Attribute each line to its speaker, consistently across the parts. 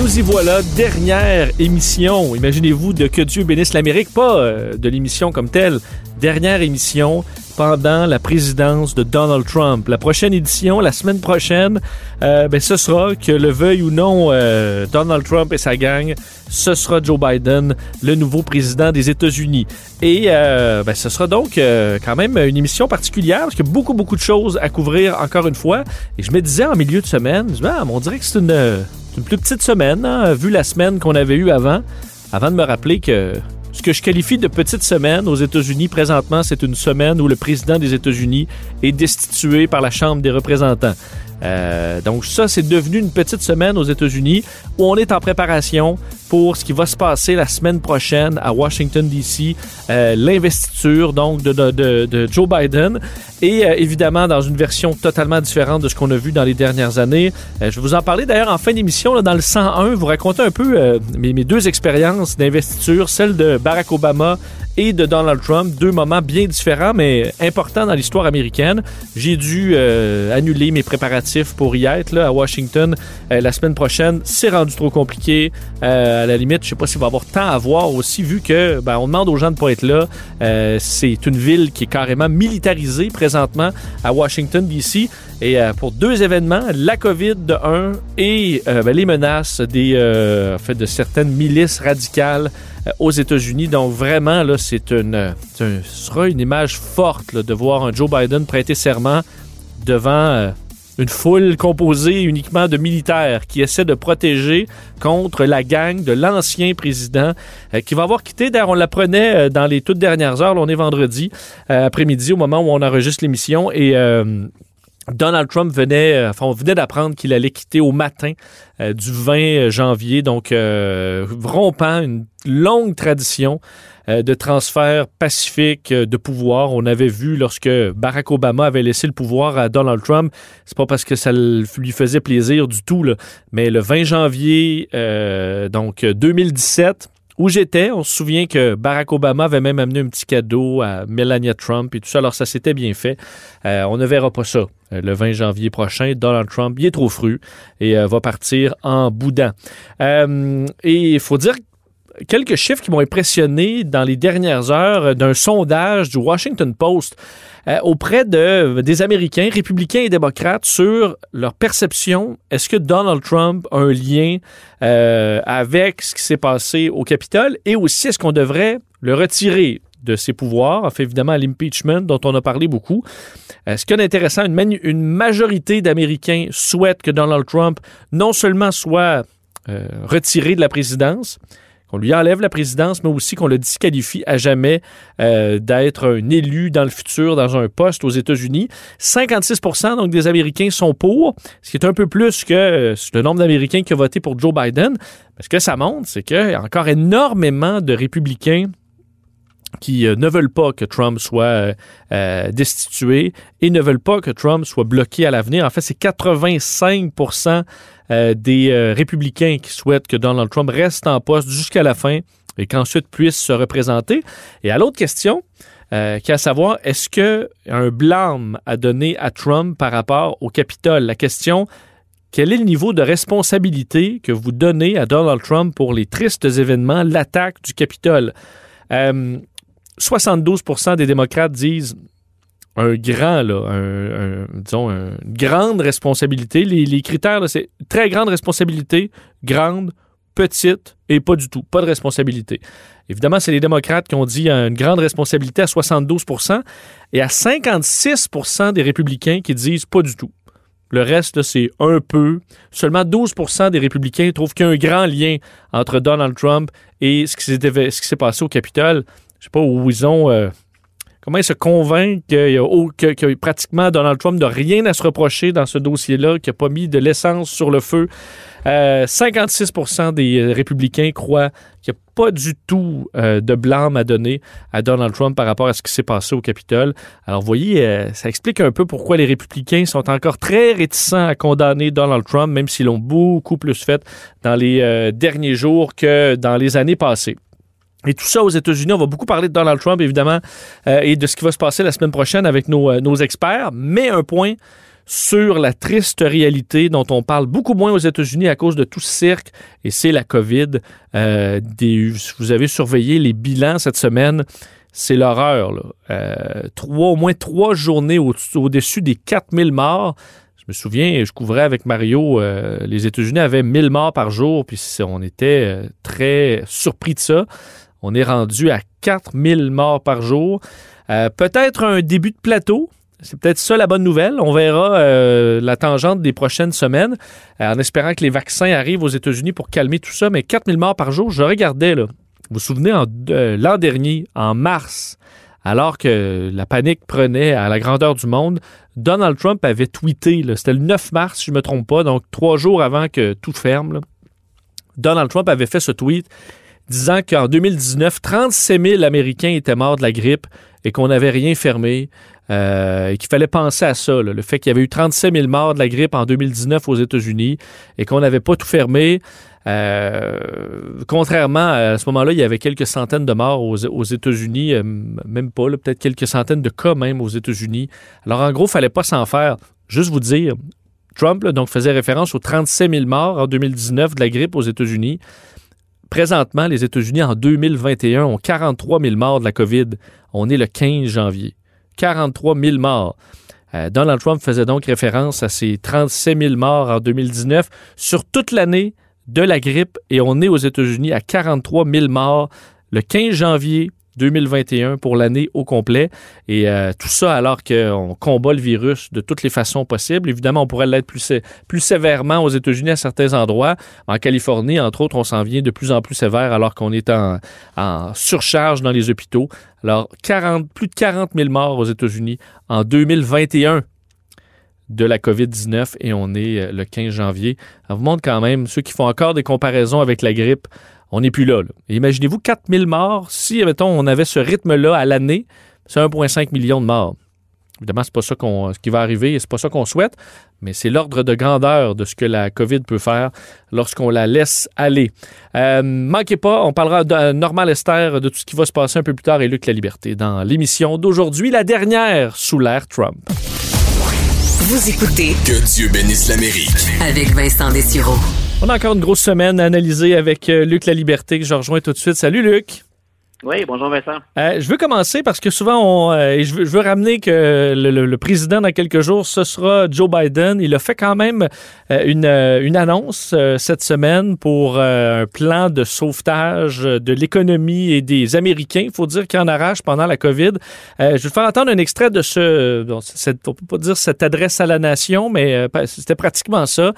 Speaker 1: Nous y voilà, dernière émission, imaginez-vous, de Que Dieu bénisse l'Amérique, pas euh, de l'émission comme telle, dernière émission pendant la présidence de Donald Trump. La prochaine édition, la semaine prochaine, euh, ben, ce sera que le veuille ou non euh, Donald Trump et sa gang, ce sera Joe Biden, le nouveau président des États-Unis. Et euh, ben, ce sera donc quand même une émission particulière parce qu'il y a beaucoup, beaucoup de choses à couvrir encore une fois. Et je me disais en milieu de semaine, ah, on dirait que c'est une, une plus petite semaine, hein, vu la semaine qu'on avait eue avant, avant de me rappeler que ce que je qualifie de petite semaine aux États-Unis présentement, c'est une semaine où le président des États-Unis est destitué par la Chambre des représentants. Euh, donc ça, c'est devenu une petite semaine aux États-Unis où on est en préparation pour ce qui va se passer la semaine prochaine à Washington, D.C., euh, l'investiture donc de, de, de, Joe Biden et euh, évidemment dans une version totalement différente de ce qu'on a vu dans les dernières années. Euh, je vais vous en parler d'ailleurs en fin d'émission, dans le 101, vous raconter un peu euh, mes deux expériences d'investiture, celle de Barack Obama et de Donald Trump, deux moments bien différents mais importants dans l'histoire américaine. J'ai dû euh, annuler mes préparatifs pour y être là, à Washington euh, la semaine prochaine. C'est rendu trop compliqué. Euh, à la limite, je sais pas s'il va y avoir tant à voir aussi, vu que ben, on demande aux gens de pas être là. C'est une ville qui est carrément militarisée présentement à Washington D.C. Et pour deux événements, la COVID de un et ben, les menaces des, en fait, de certaines milices radicales aux États-Unis. Donc vraiment, là, c'est une, euh, un- sera une image forte là, de voir un Joe Biden prêter serment devant euh, une foule composée uniquement de militaires qui essaient de protéger contre la gang de l'ancien président euh, qui va avoir quitté. D'ailleurs, on l'apprenait euh, dans les toutes dernières heures. Là, on est vendredi euh, après-midi au moment où on enregistre l'émission et euh, Donald Trump venait, euh, enfin, on venait d'apprendre qu'il allait quitter au matin euh, du 20 janvier, donc euh, rompant une longue tradition euh, de transfert pacifique euh, de pouvoir. On avait vu lorsque Barack Obama avait laissé le pouvoir à Donald Trump, c'est pas parce que ça lui faisait plaisir du tout, mais le 20 janvier, euh, donc euh, 2017, où j'étais. On se souvient que Barack Obama avait même amené un petit cadeau à Melania Trump et tout ça. Alors, ça s'était bien fait. Euh, on ne verra pas ça euh, le 20 janvier prochain. Donald Trump, il est trop fru et euh, va partir en boudin. Et il faut dire quelques chiffres qui m'ont impressionné dans les dernières heures d'un sondage du Washington Post euh, auprès de, des Américains, républicains et démocrates, sur leur perception. Est-ce que Donald Trump a un lien euh, avec ce qui s'est passé au Capitole? Et aussi est-ce qu'on devrait le retirer de ses pouvoirs, en fait évidemment l'impeachment dont on a parlé beaucoup. Ce qui est intéressant, une, une majorité d'Américains souhaitent que Donald Trump non seulement soit euh, retiré de la présidence, qu'on lui enlève la présidence, mais aussi qu'on le disqualifie à jamais euh, d'être un élu dans le futur, dans un poste aux États-Unis. 56 donc des Américains sont pour, ce qui est un peu plus que euh, le nombre d'Américains qui ont voté pour Joe Biden. Ce que ça montre, c'est qu'il y a encore énormément de républicains qui euh, ne veulent pas que Trump soit destitué et ne veulent pas que Trump soit bloqué à l'avenir. En fait, c'est 85 euh, des euh, républicains qui souhaitent que Donald Trump reste en poste jusqu'à la fin et qu'ensuite puisse se représenter. Et à l'autre question, euh, qui est à savoir, est-ce que un blâme à donner à Trump par rapport au Capitole? La question, quel est le niveau de responsabilité que vous donnez à Donald Trump pour les tristes événements, l'attaque du Capitole? Euh, 72% des démocrates disent un grand, là, disons, un- une grande responsabilité. Les, critères, c'est très grande responsabilité, grande, petite et pas du tout. Pas de responsabilité. Évidemment, c'est les démocrates qui ont dit euh, une grande responsabilité à 72 et à 56 des républicains qui disent pas du tout. Le reste, c'est un peu. Seulement 12% des républicains trouvent qu'il y a un grand lien entre Donald Trump et ce qui s'est passé au Capitole. Je sais pas où ils ont. euh, comment se convainquent qu'il y a pratiquement Donald Trump n'a rien à se reprocher dans ce dossier-là, qu'il n'a pas mis de l'essence sur le feu. Euh, 56% des euh, républicains croient qu'il n'y a pas du tout euh, de blâme à donner à Donald Trump par rapport à ce qui s'est passé au Capitole. Alors, vous voyez, euh, ça explique un peu pourquoi les républicains sont encore très réticents à condamner Donald Trump, même s'ils l'ont beaucoup plus fait dans les derniers jours que dans les années passées. Et tout ça aux États-Unis, on va beaucoup parler de Donald Trump, évidemment, euh, et de ce qui va se passer la semaine prochaine avec nos, euh, nos experts. Mais un point sur la triste réalité dont on parle beaucoup moins aux États-Unis à cause de tout ce cirque, et c'est la COVID. Euh, vous avez surveillé les bilans cette semaine. C'est l'horreur. trois, au moins trois journées au- au-dessus des 4000 morts. Je me souviens, je couvrais avec Mario, les États-Unis avaient 1000 morts par jour, puis on était très surpris de ça. On est rendu à 4000 morts par jour. Euh, peut-être un début de plateau. C'est peut-être ça la bonne nouvelle. On verra euh, la tangente des prochaines semaines euh, en espérant que les vaccins arrivent aux États-Unis pour calmer tout ça. Mais 4000 morts par jour, je regardais. Vous vous souvenez, en, l'an dernier, en mars, alors que la panique prenait à la grandeur du monde, Donald Trump avait tweeté, c'était le 9 mars, si je ne me trompe pas, donc trois jours avant que tout ferme. Donald Trump avait fait ce tweet disant qu'en 2019, 37 000 Américains étaient morts de la grippe et qu'on n'avait rien fermé euh, et qu'il fallait penser à ça, le fait qu'il y avait eu 37 000 morts de la grippe en 2019 aux États-Unis et qu'on n'avait pas tout fermé. Euh, contrairement à, ce moment-là, il y avait quelques centaines de morts aux, États-Unis, euh, même pas, peut-être quelques centaines de cas même aux États-Unis. Alors en gros, il fallait pas s'en faire. Juste vous dire, Trump donc faisait référence aux 37 000 morts en 2019 de la grippe aux États-Unis. Présentement, les États-Unis en 2021 ont 43 000 morts de la COVID. On est le 15 janvier. 43 000 morts. Euh, Donald Trump faisait donc référence à ces 37 000 morts en 2019 sur toute l'année de la grippe et on est aux États-Unis à 43 000 morts le 15 janvier 2021 pour l'année au complet. Et euh, tout ça alors qu'on combat le virus de toutes les façons possibles. Évidemment, on pourrait l'être plus, sé- plus sévèrement aux États-Unis à certains endroits. En Californie, entre autres, on s'en vient de plus en plus sévère alors qu'on est en, en surcharge dans les hôpitaux. Alors, 40, plus de 40 000 morts aux États-Unis en 2021 de la COVID-19 et on est euh, le 15 janvier. Ça vous montre quand même, ceux qui font encore des comparaisons avec la grippe, on n'est plus là. Imaginez-vous 4000 morts. Si, mettons, on avait ce rythme-là à l'année, c'est 1,5 million de morts. Évidemment, c'est pas ça qu'on, ce qui va arriver et c'est pas ça qu'on souhaite, mais c'est l'ordre de grandeur de ce que la COVID peut faire lorsqu'on la laisse aller. Euh, manquez pas, on parlera de euh, Normal Esther, de tout ce qui va se passer un peu plus tard et Luc La Liberté dans l'émission d'aujourd'hui, la dernière sous l'ère Trump.
Speaker 2: Vous écoutez
Speaker 3: Que Dieu bénisse l'Amérique.
Speaker 2: avec Vincent Dessureau.
Speaker 1: On a encore une grosse semaine à analyser avec euh, Luc La Liberté que je rejoins tout de suite. Salut Luc.
Speaker 4: Oui, bonjour Vincent.
Speaker 1: Euh, je veux commencer parce que souvent, on, euh, je, veux, je veux ramener que le, le- le président dans quelques jours, ce sera Joe Biden. Il a fait quand même euh, une, une annonce euh, cette semaine pour euh, un plan de sauvetage de l'économie et des Américains. Il faut dire qu'il en arrache pendant la COVID. Euh, je vais te faire entendre un extrait de ce, bon, cette, on peut pas dire cette adresse à la nation, mais euh, c'était pratiquement ça,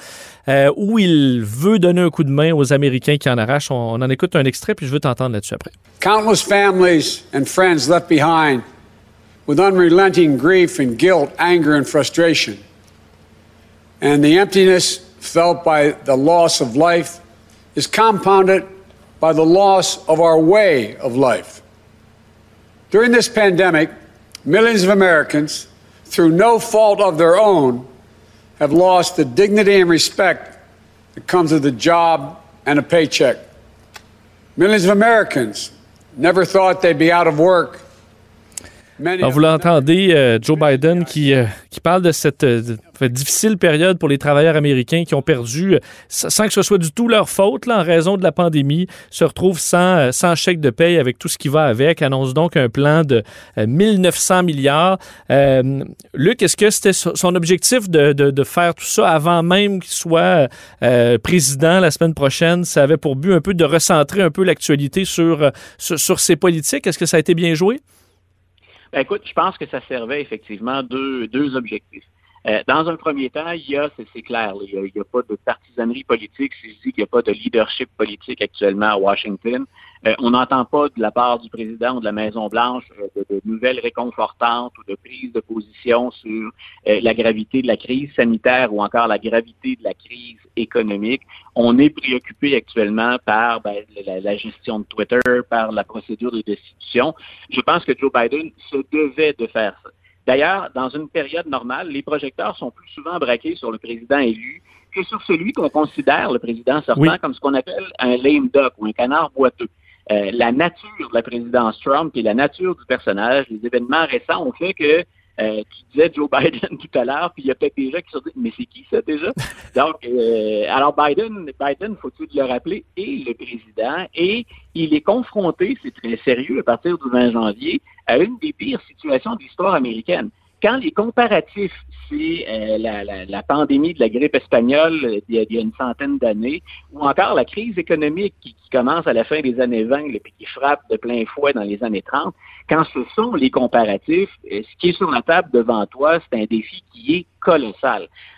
Speaker 1: euh, où il veut donner un coup de main aux Américains qui en arrachent. On, on en écoute un extrait, puis je veux t'entendre là-dessus après.
Speaker 5: Countless families and friends left behind with unrelenting grief and guilt, anger and frustration. And the emptiness felt by the loss of life is compounded by the loss of our way of life. During this pandemic, millions of Americans, through no fault of their own, have lost the dignity and respect that comes with a job and a paycheck. Millions of Americans never thought they'd be out of work.
Speaker 1: Alors, vous l'entendez, euh, Joe Biden qui, euh, qui parle de cette euh, de- difficile période pour les travailleurs américains qui ont perdu, sans que ce soit du tout leur faute, là, en raison de la pandémie, se retrouvent sans, sans chèque de paye avec tout ce qui va avec, annonce donc un plan de euh, 1900 milliards. Luc, est-ce que c'était so- son objectif de, de- de faire tout ça avant même qu'il soit président la semaine prochaine? Ça avait pour but un peu de recentrer un peu l'actualité sur, sur, sur ses politiques. Est-ce que ça a été bien joué?
Speaker 4: Ben, écoute, je pense que ça servait effectivement deux, deux objectifs. Euh, dans un premier temps, il y a, c'est clair, il n'y a, pas de partisanerie politique. Si je qu'il n'y a pas de leadership politique actuellement à Washington, euh, on n'entend pas de la part du président ou de la Maison-Blanche euh, de, nouvelles réconfortantes ou de prise de position sur la gravité de la crise sanitaire ou encore la gravité de la crise économique. On est préoccupé actuellement par ben, la, la, gestion de Twitter, par la procédure de destitution. Je pense que Joe Biden se devait de faire ça. D'ailleurs, dans une période normale, les projecteurs sont plus souvent braqués sur le président élu que sur celui qu'on considère, le président sortant, comme ce qu'on appelle un lame duck ou un canard boiteux. Euh, la nature de la présidence Trump et la nature du personnage, les événements récents ont fait que euh, tu disais Joe Biden tout à l'heure, puis il y a peut-être des gens qui se disent Mais c'est qui ça déjà? Donc, euh, alors Biden, Biden, faut-il le rappeler, est le président et il est confronté, c'est très sérieux, à partir du 20 janvier, à une des pires situations de l'histoire américaine quand les comparatifs, c'est euh, la, pandémie de la grippe espagnole euh, il y a, une centaine d'années, ou encore la crise économique qui, commence à la fin des années 20 et puis qui frappe de plein fouet dans les années 30, quand ce sont les comparatifs, euh, ce qui est sur la table devant toi, c'est un défi qui est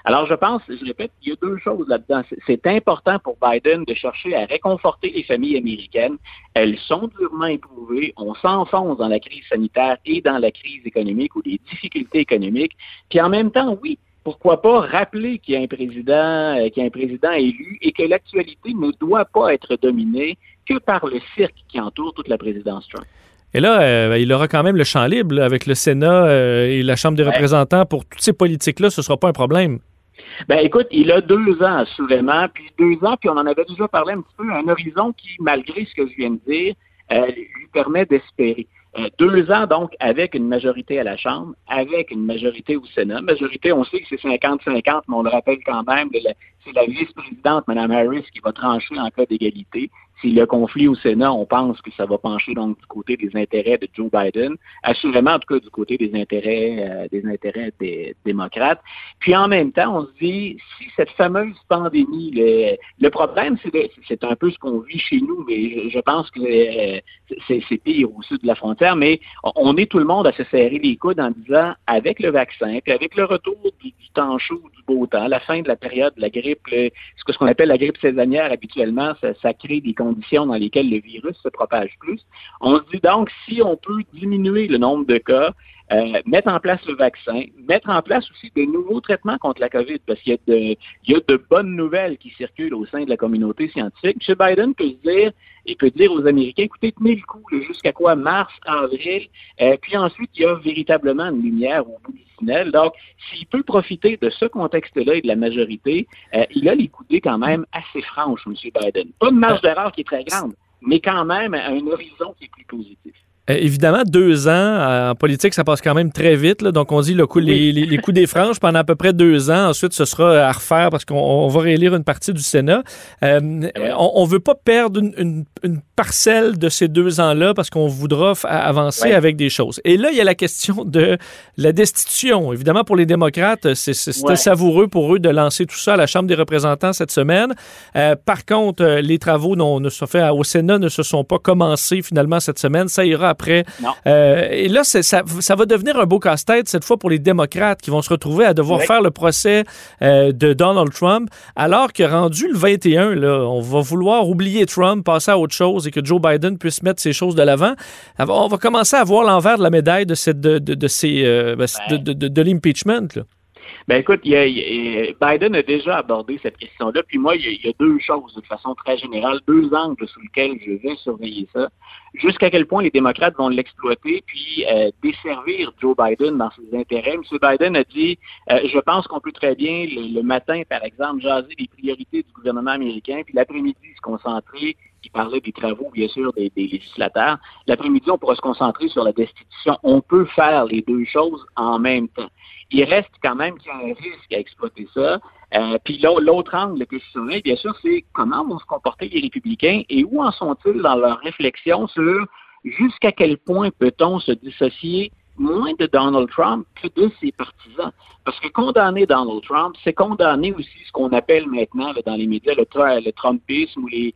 Speaker 4: Alors, je pense, je répète, il y a deux choses là-dedans. C'est important pour Biden de chercher à réconforter les familles américaines. Elles sont durement éprouvées. On s'enfonce dans la crise sanitaire et dans la crise économique ou des difficultés économiques. Puis en même temps, oui, pourquoi pas rappeler qu'il y a un président, euh, qu'il y a un président élu et que l'actualité ne doit pas être dominée que par le cirque qui entoure toute la présidence Trump.
Speaker 1: Et là, euh, ben, il aura quand même le champ libre avec le Sénat euh, et la Chambre des représentants pour toutes ces politiques-là. Ce ne sera pas un problème.
Speaker 4: Ben écoute, il a deux ans assurément, puis deux ans, puis on en avait déjà parlé un petit peu, un horizon qui, malgré ce que je viens de dire, euh, lui permet d'espérer. deux ans, donc, avec une majorité à la Chambre, avec une majorité au Sénat. Majorité, on sait que c'est 50-50, mais on le rappelle quand même, c'est la vice-présidente, Mme Harris, qui va trancher en cas d'égalité. S'il y a conflit au Sénat, on pense que ça va pencher donc du côté des intérêts de Joe Biden, assurément en tout cas du côté des intérêts euh, des intérêts des démocrates. Puis en même temps, on se dit si cette fameuse pandémie, le, problème c'est un peu ce qu'on vit chez nous, mais je, pense que euh, c'est pire au sud de la frontière, mais on est tout le monde à se serrer les coudes en disant avec le vaccin, puis avec le retour du, temps chaud, du beau temps, la fin de la période de la grippe, ce qu'on appelle la grippe saisonnière habituellement, ça, ça crée des conditions dans lesquelles le virus se propage plus. On se dit donc, si on peut diminuer le nombre de cas, euh, mettre en place le vaccin, mettre en place aussi de nouveaux traitements contre la COVID, parce qu'il y a de, il y a de bonnes nouvelles qui circulent au sein de la communauté scientifique. M. Biden peut dire, et peut dire aux Américains, écoutez, tenez le coup jusqu'à quoi mars, avril, euh, puis ensuite il y a véritablement une lumière au bout du tunnel. Donc, s'il peut profiter de ce contexte-là et de la majorité, euh, il a les coudées quand même assez franches, M. Biden. Pas une marge d'erreur qui est très grande, mais quand même un horizon qui est plus positif.
Speaker 1: Euh, évidemment, deux ans euh, en politique, ça passe quand même très vite. Donc, on dit le coup, les, les, coups des franges pendant à peu près deux ans. Ensuite, ce sera à refaire parce qu'on va réélire une partie du Sénat. Euh, on ne veut pas perdre une, une, parcelle de ces deux ans-là parce qu'on voudra avancer avec des choses. Et là, il y a la question de la destitution. Évidemment, pour les démocrates, c'était savoureux pour eux de lancer tout ça à la Chambre des représentants cette semaine. par contre, les travaux non, ne se fait au Sénat ne se sont pas commencés finalement cette semaine. Ça ira après. Euh, et là, ça, ça, va devenir un beau casse-tête cette fois pour les démocrates qui vont se retrouver à devoir faire le procès euh, de Donald Trump, alors que rendu le 21, là, on va vouloir oublier Trump, passer à autre chose et que Joe Biden puisse mettre ces choses de l'avant. On va commencer à voir l'envers de la médaille de, cette, de, de, ces, euh, ben, de, de l'impeachment.
Speaker 4: Ben écoute, Biden a déjà abordé cette question-là. Puis moi, il y, a, deux choses de façon très générale, deux angles sous lesquels je vais surveiller ça. Jusqu'à quel point les démocrates vont l'exploiter, puis euh, desservir Joe Biden dans ses intérêts. M. Biden a dit, euh, je pense qu'on peut très bien le, matin, par exemple, jaser des priorités du gouvernement américain, puis l'après-midi se concentrer il parlait des travaux, bien sûr, des, des législateurs. L'après-midi, on pourra se concentrer sur la destitution. On peut faire les deux choses en même temps il reste quand même qu'il y a un risque à exploiter ça. Euh, puis l'autre angle que je bien sûr, c'est comment vont se comporter les républicains et où en sont-ils dans leur réflexion sur jusqu'à quel point peut-on se dissocier moins de Donald Trump que de ses partisans. Parce que condamner Donald Trump, c'est condamner aussi ce qu'on appelle maintenant dans les médias le, Trumpisme ou les,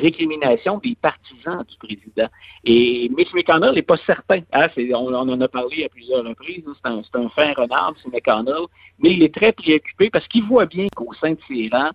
Speaker 4: récriminations des partisans du président. Et Mitch McConnell n'est pas certain. Hein, on, en a parlé à plusieurs reprises. C'est un, un fin renard, c'est McConnell. Mais il est très préoccupé parce qu'il voit bien qu'au sein de ses rangs,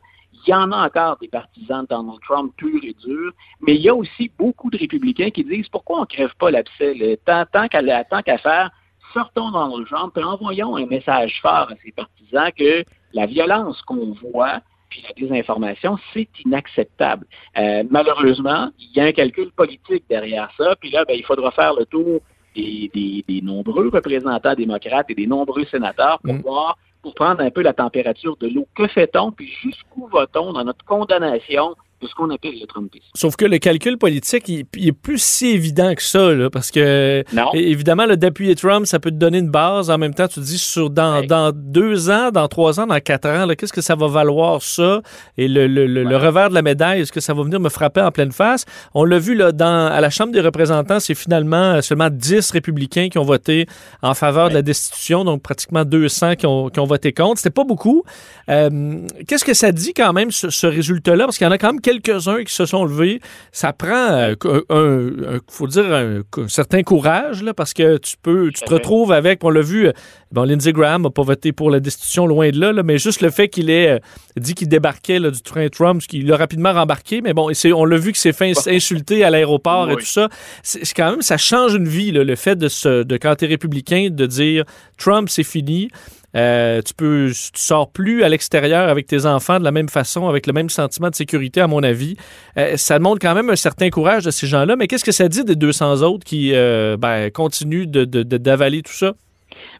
Speaker 4: il y en a encore des partisans de Donald Trump pur et dur, mais il y a aussi beaucoup de républicains qui disent pourquoi on ne crève pas l'abcès? Tant, tant qu'à faire, sortons Donald Trump et envoyons un message fort à ses partisans que la violence qu'on voit, puis la désinformation, c'est inacceptable. Euh, malheureusement, il y a un calcul politique derrière ça, puis là, ben, il faudra faire le tour des, des, nombreux représentants démocrates et des nombreux sénateurs pour mm. voir prendre un peu la température de l'eau. Que fait-on, puis jusqu'où va-t-on dans notre condamnation de ce qu'on appelle le Trumpisme.
Speaker 1: Sauf que le calcul politique, il, est plus si évident que ça, là, parce que évidemment, le d'appuyer Trump, ça peut te donner une base. En même temps, tu te dis sur dans, dans deux ans, dans trois ans, dans quatre ans, qu'est-ce que ça va valoir ça? Et le, le, le, revers de la médaille, est-ce que ça va venir me frapper en pleine face? On l'a vu là, dans à la Chambre des représentants, c'est finalement seulement 10 républicains qui ont voté en faveur de la destitution, donc pratiquement 200 qui ont, qui ont voté contre. C'était pas beaucoup. Euh, qu'est-ce que ça dit quand même ce, ce résultat-là? Parce qu'il y en a quand même quelques-uns qui se sont levés. Ça prend, euh, un, faut dire, un, certain courage, là, parce que tu peux, tu te retrouves avec, on l'a vu, euh, bon, Lindsey Graham n'a pas voté pour la destitution, loin de là, mais juste le fait qu'il ait euh, dit qu'il débarquait du train Trump, qu'il a rapidement rembarqué, mais bon, on l'a vu qu'il s'est fait insulter à l'aéroport et tout ça. C'est quand même, ça change une vie, le fait de, se, de quand tu es républicain, de dire Trump, c'est fini. Euh, tu peux, tu sors plus à l'extérieur avec tes enfants de la même façon, avec le même sentiment de sécurité, à mon avis. Euh, ça demande quand même un certain courage de ces gens-là. Mais qu'est-ce que ça dit des 200 autres qui euh, ben, continuent d'avaler tout ça?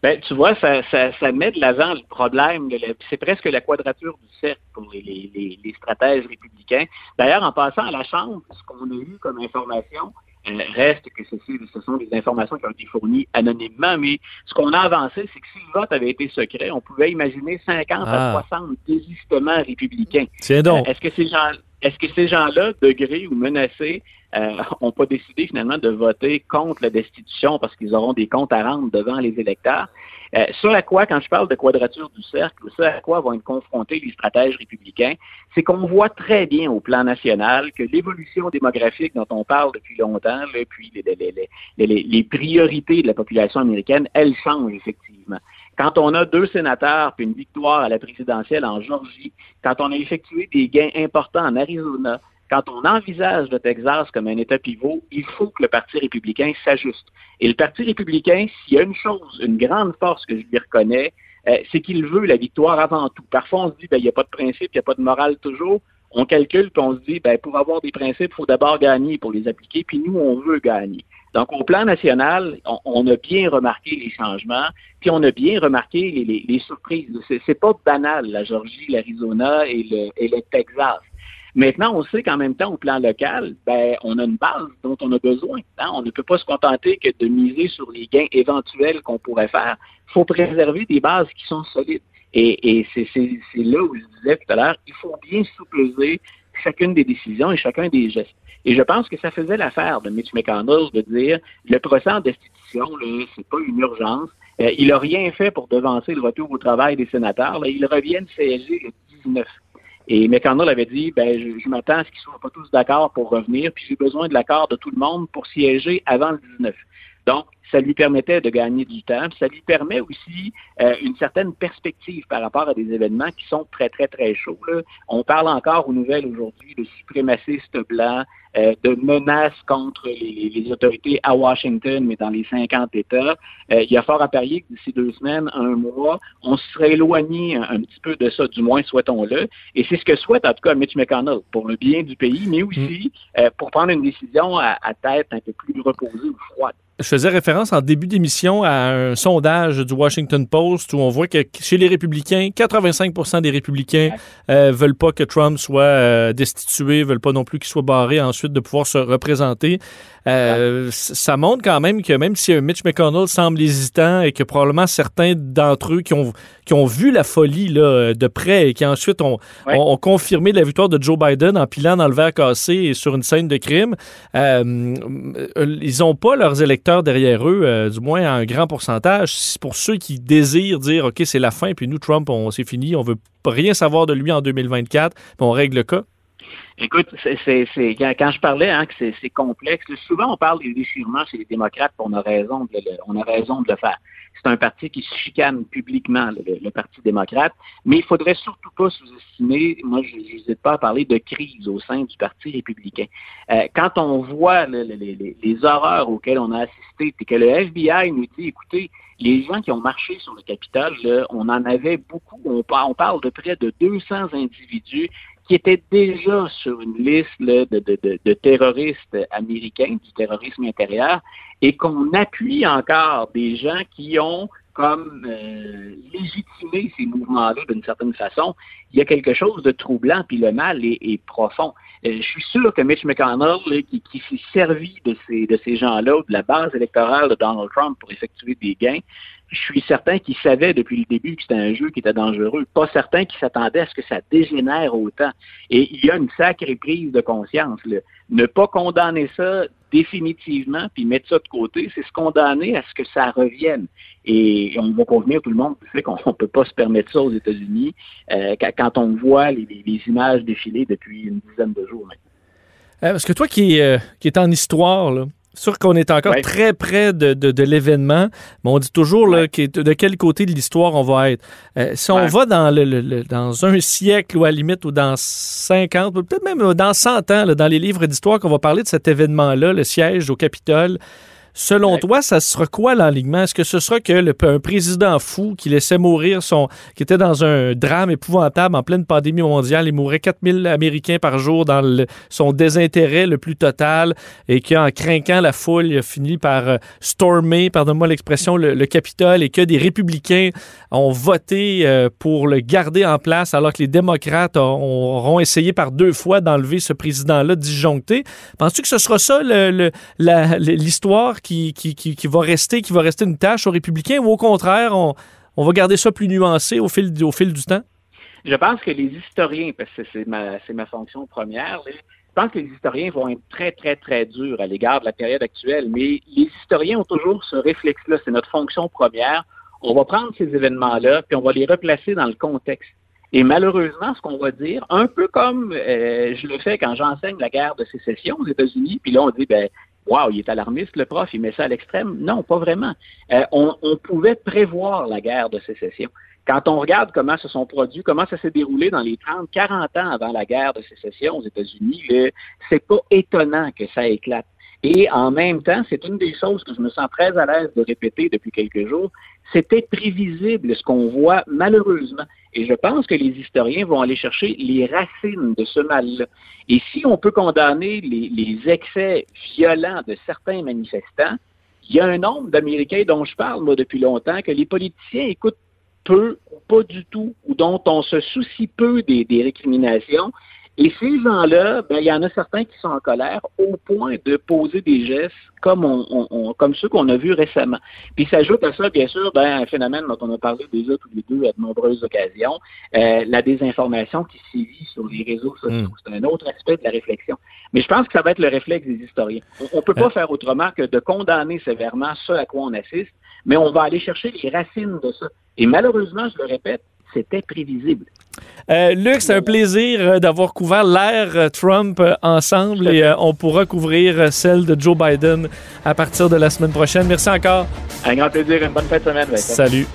Speaker 4: Ben, tu vois, ça, met de l'avant le problème. C'est presque la quadrature du cercle pour les, stratèges républicains. D'ailleurs, en passant à la Chambre, ce qu'on a eu comme information, reste que ce sont des informations qui ont été fournies anonymement, mais ce qu'on a avancé, c'est que si le vote avait été secret, on pouvait imaginer 50 à 60 ah. désistements républicains.
Speaker 1: C'est donc.
Speaker 4: Euh, est-ce que ces gens est-ce que ces gens-là, degrés ou menacés, n'ont euh, pas décidé finalement de voter contre la destitution parce qu'ils auront des comptes à rendre devant les électeurs? Euh, sur à quoi, quand je parle de quadrature du cercle, ce à quoi vont être confrontés les stratèges républicains, c'est qu'on voit très bien au plan national que l'évolution démographique dont on parle depuis longtemps, puis les, priorités de la population américaine, elles changent effectivement. Quand on a deux sénateurs puis une victoire à la présidentielle en Georgie, quand on a effectué des gains importants en Arizona, quand on envisage le Texas comme un État pivot, il faut que le Parti républicain s'ajuste. Et le Parti républicain, s'il y a une chose, une grande force que je lui reconnais, euh, c'est qu'il veut la victoire avant tout. Parfois, on se dit, ben, il n'y a pas de principe, il n'y a pas de morale toujours. On calcule, puis on se dit, ben, pour avoir des principes, il faut d'abord gagner pour les appliquer, puis nous, on veut gagner. Donc, au plan national, on, a bien remarqué les changements, puis on a bien remarqué les, les, surprises. C'est pas banal, la Georgie, l'Arizona et le, et le Texas. Maintenant, on sait qu'en même temps, au plan local, ben, on a une base dont on a besoin. Hein. On ne peut pas se contenter que de miser sur les gains éventuels qu'on pourrait faire. Il faut préserver des bases qui sont solides. Et, et c'est là où je disais tout à l'heure, il faut bien sous-peser chacune des décisions et chacun des gestes. Et je pense que ça faisait l'affaire de Mitch McConnell de dire le procès en destitution, c'est pas une urgence. Euh, il n'a rien fait pour devancer le retour au travail des sénateurs. Là, ils reviennent siéger le 19. Et McConnell avait dit, ben, je, m'attends à ce qu'ils ne soient pas tous d'accord pour revenir, puis j'ai besoin de l'accord de tout le monde pour siéger avant le 19. Donc, ça lui permettait de gagner du temps, ça lui permet aussi euh, une certaine perspective par rapport à des événements qui sont très, très, très chauds. On parle encore aux nouvelles aujourd'hui de suprémacistes blancs, euh, de menaces contre les, autorités à Washington, mais dans les 50 États. Euh, il y a fort à parier que d'ici deux semaines, un mois, on serait éloigné un, petit peu de ça, du moins souhaitons-le. Et c'est ce que souhaite en tout cas Mitch McConnell, pour le bien du pays, mais aussi mm. euh, pour prendre une décision à, à tête un peu plus reposée ou froide.
Speaker 1: Je faisais référence en début d'émission à un sondage du Washington Post où on voit que chez les républicains, 85% des républicains euh, veulent pas que Trump soit euh, destitué, veulent pas non plus qu'il soit barré ensuite de pouvoir se représenter. Euh, ça montre quand même que même si Mitch McConnell semble hésitant et que probablement certains d'entre eux qui ont, qui ont vu la folie là, de près et qui ensuite ont, ont, confirmé la victoire de Joe Biden en pilant dans le verre cassé et sur une scène de crime, euh, ils n'ont pas leurs électeurs derrière eux euh, du moins un grand pourcentage. Pour ceux qui désirent dire, OK, c'est la fin, puis nous, Trump, on c'est fini, on veut rien savoir de lui en 2024, puis on règle le cas.
Speaker 4: Écoute, c'est, quand, je parlais hein, que c'est, complexe, souvent on parle des déchirements chez les démocrates, on a raison de le, on a raison de le faire. C'est un parti qui se chicane publiquement, le, Parti démocrate, mais il faudrait surtout pas sous-estimer, moi je n'hésite pas à parler de crise au sein du Parti républicain. Euh, quand on voit les, horreurs auxquelles on a assisté, et que le FBI nous dit, écoutez, les gens qui ont marché sur le Capitole, on en avait beaucoup, on parle de près de 200 individus qui était déjà sur une liste de, de, de, terroristes américains, du terrorisme intérieur, et qu'on appuie encore des gens qui ont comme euh, légitimé ces mouvements-là d'une certaine façon, il y a quelque chose de troublant, puis le mal est, profond. Euh, je suis sûr que Mitch McConnell, qui, qui s'est servi de ces, de ces gens-là, de la base électorale de Donald Trump pour effectuer des gains, je suis certain qu'il savait depuis le début que c'était un jeu qui était dangereux. Pas certain qu'il s'attendait à ce que ça dégénère autant. Et il y a une sacrée prise de conscience. Là. Ne pas condamner ça définitivement, puis mettre ça de côté, c'est se condamner à ce que ça revienne. Et on va convenir tout le monde du fait qu'on ne peut pas se permettre ça aux États-Unis euh, quand on voit les, images défiler depuis une dizaine de jours
Speaker 1: euh, parce que toi qui, euh, qui es en histoire, là, sûr qu'on est encore très près de, de, l'événement, mais on dit toujours là, de quel côté de l'histoire on va être. Euh, si on va dans, le, dans un siècle ou à la limite ou dans 50, peut-être même dans 100 ans, dans les livres d'histoire qu'on va parler de cet événement-là, le siège au Capitole, Selon toi, ça sera quoi l'enlignement? Est-ce que ce sera que le, un président fou qui laissait mourir son. qui était dans un drame épouvantable en pleine pandémie mondiale, il mourait 4000 Américains par jour dans son désintérêt le plus total et qui, en craquant la foule, il a fini par euh, stormer, pardonne-moi l'expression, le, Capitole et que des républicains ont voté euh, pour le garder en place alors que les démocrates auront essayé par deux fois d'enlever ce président-là disjoncté. Penses-tu que ce sera ça l'histoire qui, va rester, qui va rester une tâche aux républicains ou au contraire, on, va garder ça plus nuancé au fil, du temps?
Speaker 4: Je pense que les historiens, parce que c'est ma, ma fonction première, je pense que les historiens vont être très, très, très durs à l'égard de la période actuelle, mais les historiens ont toujours ce réflexe-là, c'est notre fonction première. On va prendre ces événements-là, puis on va les replacer dans le contexte. Et malheureusement, ce qu'on va dire, un peu comme euh, je le fais quand j'enseigne la guerre de sécession aux États-Unis, puis là on dit, ben, Wow, il est alarmiste, le prof, il met ça à l'extrême? Non, pas vraiment. Euh, on, pouvait prévoir la guerre de sécession. Quand on regarde comment se sont produits, comment ça s'est déroulé dans les 30, 40 ans avant la guerre de sécession aux États-Unis, c'est pas étonnant que ça éclate. Et en même temps, c'est une des choses que je me sens très à l'aise de répéter depuis quelques jours, c'était prévisible ce qu'on voit malheureusement. Et je pense que les historiens vont aller chercher les racines de ce mal-là. Et si on peut condamner les, excès violents de certains manifestants, il y a un nombre d'Américains dont je parle, moi, depuis longtemps, que les politiciens écoutent peu ou pas du tout, ou dont on se soucie peu des récriminations, et ces gens-là, ben, il y en a certains qui sont en colère au point de poser des gestes comme, on, comme ceux qu'on a vus récemment. Puis s'ajoute à ça, bien sûr, ben, un phénomène dont on a parlé déjà tous les deux à de nombreuses occasions, euh, la désinformation qui sévit sur les réseaux sociaux. Hmm. C'est un autre aspect de la réflexion. Mais je pense que ça va être le réflexe des historiens. On ne peut pas faire autrement que de condamner sévèrement ce à quoi on assiste, mais on va aller chercher les racines de ça. Et malheureusement, je le répète, c'était prévisible.
Speaker 1: Euh, Luc, c'est un plaisir euh, d'avoir couvert l'ère euh, Trump ensemble et on pourra couvrir celle de Joe Biden à partir de la semaine prochaine. Merci encore.
Speaker 4: Un grand plaisir, une bonne fête de semaine.
Speaker 1: Salut.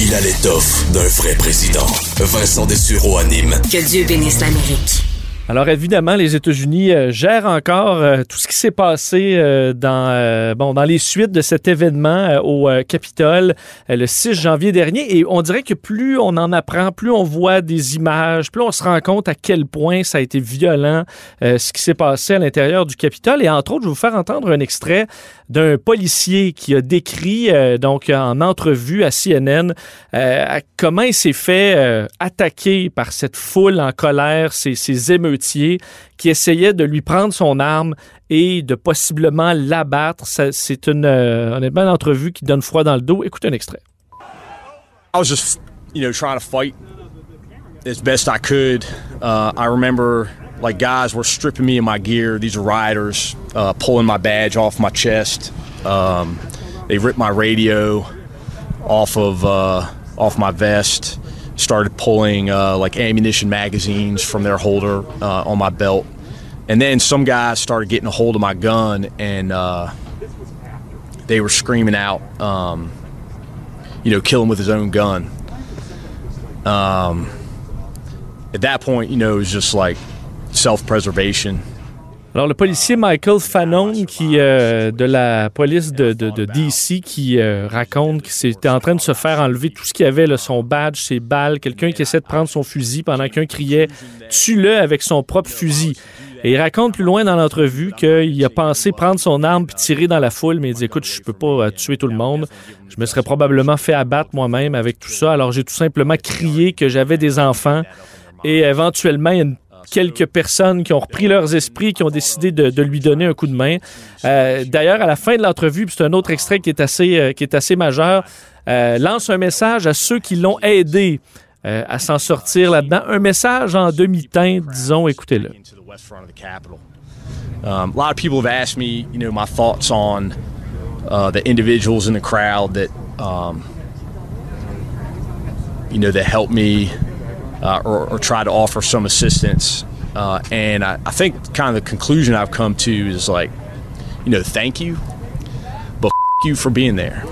Speaker 3: Il a l'étoffe d'un vrai président. Vincent Dessureau anime.
Speaker 2: Que Dieu bénisse l'Amérique.
Speaker 1: Alors évidemment, les États-Unis euh, gèrent encore euh, tout ce qui s'est passé euh, dans bon dans les suites de cet événement au Capitole le 6 janvier dernier. Et on dirait que plus on en apprend, plus on voit des images, plus on se rend compte à quel point ça a été violent ce qui s'est passé à l'intérieur du Capitole. Et entre autres, je vais vous faire entendre un extrait d'un policier qui a décrit donc en entrevue à CNN comment il s'est fait attaquer par cette foule en colère, ces, ces émeutes qui essayait de lui prendre son arme et de possiblement l'abattre. C'est une, euh, entrevue qui donne froid dans le dos. Écoutez un extrait.
Speaker 6: I was just, you know, trying to fight as best I could. Uh, I remember like guys were stripping me of my gear. These riders, uh, pulling my badge off my chest. Um, they ripped my radio off of uh, off my vest. Started pulling uh, like ammunition magazines from their holder uh, on my belt, and then some guys started getting a hold of my gun, and uh, they were screaming out, um, you know, kill him with his own gun. Um, at that point, you know, it was just like self-preservation.
Speaker 1: Alors, le policier Michael Fanon, qui, euh, de la police de, DC, qui euh, raconte qu'il était en train de se faire enlever tout ce qu'il avait, son badge, ses balles, quelqu'un qui essaie de prendre son fusil pendant qu'un criait « Tue-le avec son propre fusil ». Et il raconte plus loin dans l'entrevue qu'il a pensé prendre son arme puis tirer dans la foule, mais il dit Écoute, je peux pas euh, tuer tout le monde. Je me serais probablement fait abattre moi-même avec tout ça. Alors j'ai tout simplement crié que j'avais des enfants. Et éventuellement, il y a quelques personnes qui ont repris leurs esprits, qui ont décidé de, lui donner un coup de main. Euh, d'ailleurs, à la fin de l'entrevue, c'est un autre extrait qui est assez, euh, qui est assez majeur, lance un message à ceux qui l'ont aidé euh, à s'en sortir là-dedans. Un message en demi-teinte, disons, écoutez-le.
Speaker 6: Um, a lot of people have asked me, you know, my thoughts on uh, the individuals in the crowd that, um, you know, that helped me uh, or, or try to offer some assistance. Uh, and I, I think kind of the conclusion I've come to is like, you know, thank you, but f- you for being there.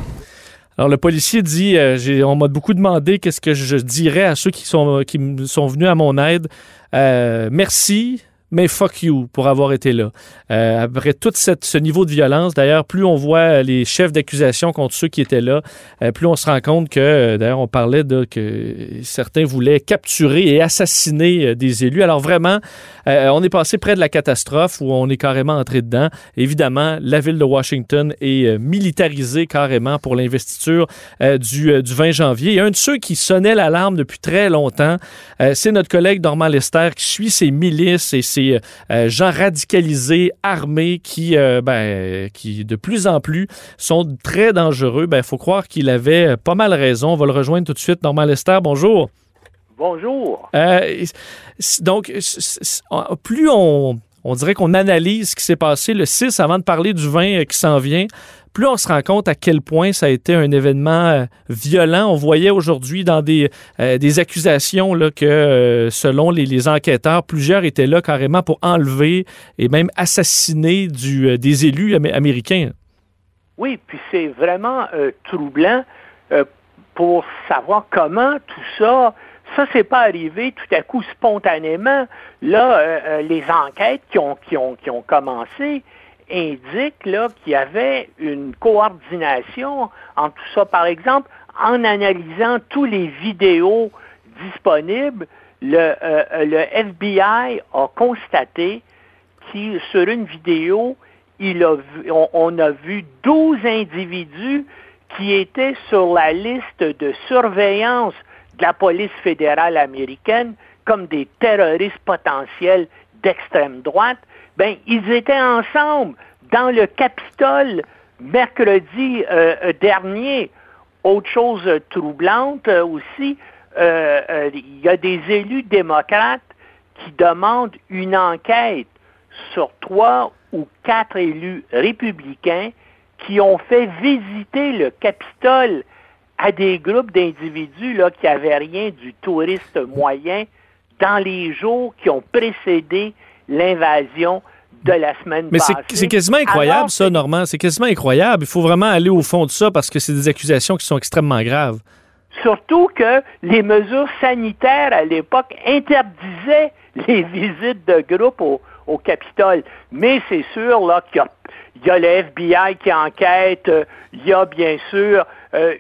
Speaker 1: Alors, le policier dit euh, On m'a beaucoup demandé qu'est-ce que je dirais à ceux qui sont, qui sont venus à mon aide. Euh, merci mais fuck you pour avoir été là. Euh, après tout ce niveau de violence, d'ailleurs, plus on voit les chefs d'accusation contre ceux qui étaient là, euh, plus on se rend compte que, euh, d'ailleurs, on parlait de que certains voulaient capturer et assassiner des élus. Alors vraiment, on est passé près de la catastrophe où on est carrément entré dedans. Évidemment, la ville de Washington est militarisée carrément pour l'investiture du, du 20 janvier. Et un de ceux qui sonnait l'alarme depuis très longtemps, c'est notre collègue Normand Lester qui suit ses milices et ces euh, gens radicalisés, armés, qui, euh, ben, qui de plus en plus sont très dangereux. Il ben, faut croire qu'il avait pas mal raison. On va le rejoindre tout de suite. Normal Lester, bonjour.
Speaker 7: Bonjour.
Speaker 1: Euh, donc, plus on, on dirait qu'on analyse ce qui s'est passé le 6 avant de parler du vin qui s'en vient, plus on se rend compte à quel point ça a été un événement euh, violent. On voyait aujourd'hui dans des, euh, des accusations là, que, euh, selon les, enquêteurs, plusieurs étaient là carrément pour enlever et même assassiner du, des élus américains.
Speaker 7: Oui, puis c'est vraiment troublant pour savoir comment tout ça ça, c'est pas arrivé tout à coup spontanément. Là, les enquêtes qui ont, qui ont, qui ont commencé, indique là, qu'il y avait une coordination en tout ça. Par exemple, en analysant tous les vidéos disponibles, le, euh, FBI a constaté que sur une vidéo, il a on, on, a vu 12 individus qui étaient sur la liste de surveillance de la police fédérale américaine comme des terroristes potentiels d'extrême droite ben, ils étaient ensemble dans le Capitole mercredi euh, euh, dernier. Autre chose troublante euh, aussi, il y a des élus démocrates qui demandent une enquête sur trois ou quatre élus républicains qui ont fait visiter le Capitole à des groupes d'individus là, qui n'avaient rien du touriste moyen dans les jours qui ont précédé l'invasion de la semaine
Speaker 1: Mais c'est quasiment incroyable, ça, Normand. C'est quasiment incroyable. Il faut vraiment aller au fond de ça parce que c'est des accusations qui sont extrêmement graves.
Speaker 7: Surtout que les mesures sanitaires à l'époque interdisaient les visites de groupe au, Capitole. Mais c'est sûr là qu'il y, a le FBI qui enquête, il y a bien sûr euh,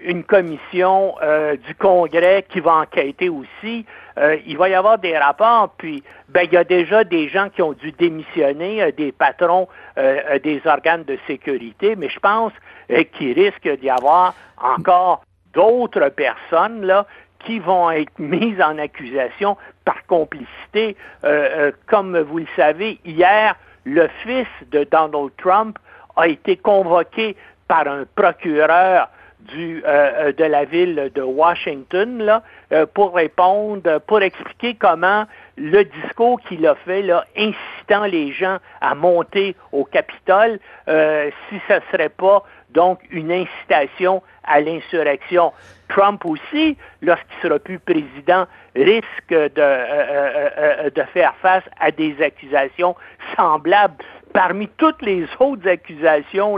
Speaker 7: une commission euh, du Congrès qui va enquêter aussi. Euh, il va y avoir des rapports, puis ben, il y a déjà des gens qui ont dû démissionner, euh, des patrons euh, des organes de sécurité, mais je pense qu'il risque d'y avoir encore d'autres personnes là qui vont être mises en accusation par complicité. comme vous le savez, hier, le fils de Donald Trump a été convoqué par un procureur du, de la ville de Washington là, pour répondre, pour expliquer comment le discours qu'il a fait, là, incitant les gens à monter au Capitole, si ce ne serait pas donc une incitation à l'insurrection. Trump aussi, lorsqu'il sera plus président, risque de, euh, de faire face à des accusations semblables parmi toutes les autres accusations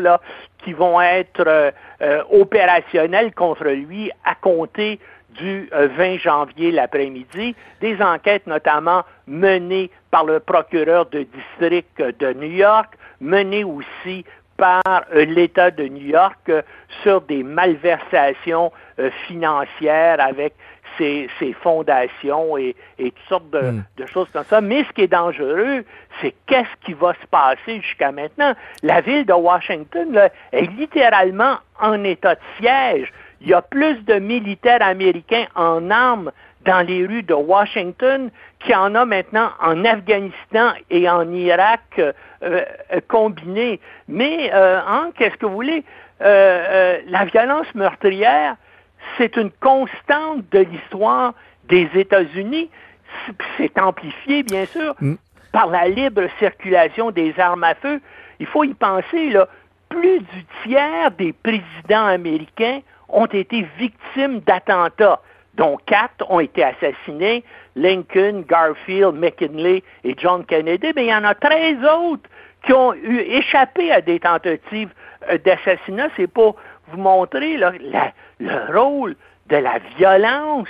Speaker 7: qui vont être euh, euh, opérationnelles contre lui à compter du 20 janvier l'après-midi, des enquêtes notamment menées par le procureur de district de New York, menées aussi par l'État de New York sur des malversations financières avec ses, fondations et, toutes sortes hmm. de, choses comme ça. Mais ce qui est dangereux, c'est qu'est-ce qui va se passer jusqu'à maintenant. La ville de Washington est littéralement en état de siège. Il y a plus de militaires américains en armes dans les rues de Washington qu'il y en a maintenant en Afghanistan et en Irak euh, euh, combinés. Mais, euh, hein, qu'est-ce que vous voulez? la violence meurtrière, c'est une constante de l'histoire des États-Unis. C'est amplifié, bien sûr, mm. par la libre circulation des armes à feu. Il faut y penser, là, plus du tiers des présidents américains ont été victimes d'attentats, dont quatre ont été assassinés, Lincoln, Garfield, McKinley et John Kennedy, mais il y en a 13 autres qui ont eu échappé à des tentatives euh, d'assassinat. C'est pour vous montrer là, la, le rôle de la violence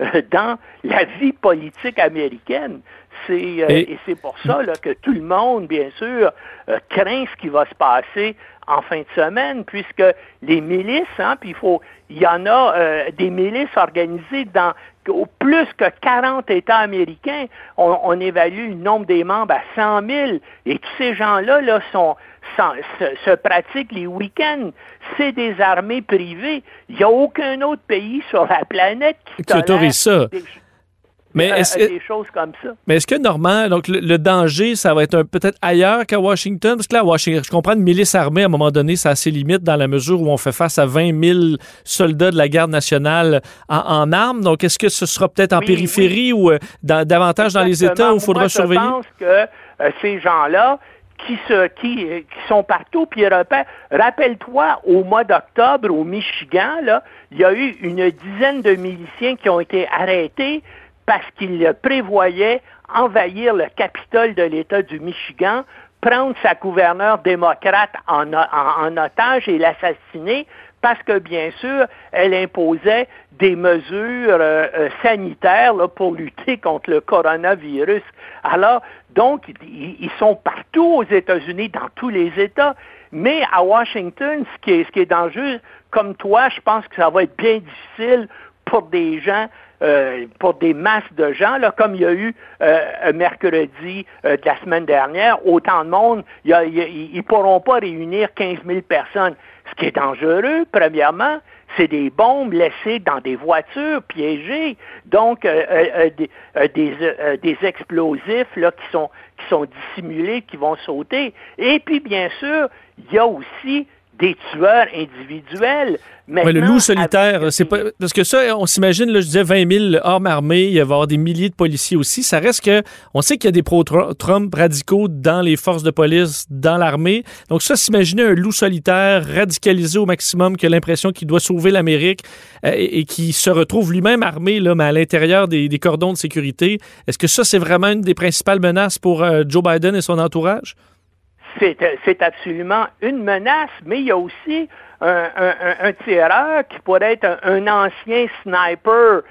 Speaker 7: euh, dans la vie politique américaine. C'est, euh, et, c'est pour ça que tout le monde, bien sûr, euh, craint ce qui va se passer en fin de semaine, puisque les milices, hein, puis il faut, il y en a des milices organisées dans plus que 40 États américains. On, on, évalue le nombre des membres à 100 000, et tous ces gens-là là, sont, se, pratiquent les week-ends. C'est des armées privées. Il n'y a aucun autre pays sur la planète qui,
Speaker 1: autorise ça.
Speaker 7: mais est-ce des choses comme ça.
Speaker 1: Mais est-ce que Normand, donc le, danger, ça va être peut-être ailleurs qu'à Washington? Parce que là, Washington, je comprends une milice armée, à un moment donné, ça a ses limites dans la mesure où on fait face à 20 000 soldats de la garde nationale en, armes. Donc, est-ce que ce sera peut-être en périphérie ou euh, davantage dans les États où il faudra surveiller? Je
Speaker 7: pense que euh, ces gens-là, qui, qui, sont partout. Puis rappelle-toi, au mois d'octobre, au Michigan, il y a eu une dizaine de miliciens qui ont été arrêtés parce qu'ils prévoyaient envahir le Capitole de l'État du Michigan, prendre sa gouverneure démocrate en otage et l'assassiner parce que, bien sûr, elle imposait des mesures euh, euh, sanitaires pour lutter contre le coronavirus. Alors, donc, ils sont partout aux États-Unis, dans tous les États. Mais à Washington, ce qui est, dangereux, comme toi, je pense que ça va être bien difficile pour des gens euh, pour des masses de gens, là, comme il y a eu mercredi de la semaine dernière, autant de monde, ils ne pourront pas réunir 15 000 personnes. Ce qui est dangereux, premièrement, c'est des bombes laissées dans des voitures piégées, donc euh, euh, euh, des, des, explosifs là, qui, sont, qui sont dissimulés, qui vont sauter. Et puis, bien sûr, il y a aussi des tueurs individuels.
Speaker 1: Oui, le loup solitaire, c'est pas parce que ça, on s'imagine, je disais 20 000 armes armées, il va y avoir des milliers de policiers aussi. Ça reste que, on sait qu'il y a des pro-Trump radicaux dans les forces de police, dans l'armée. Donc ça, s'imaginer un loup solitaire radicalisé au maximum, qui a l'impression qu'il doit sauver l'Amérique euh, et, qui se retrouve lui-même armé, là, mais à l'intérieur des, cordons de sécurité. Est-ce que ça, c'est vraiment une des principales menaces pour euh, Joe Biden et son entourage?
Speaker 7: C'est absolument une menace, mais il y a aussi un, tireur qui pourrait être un, ancien sniper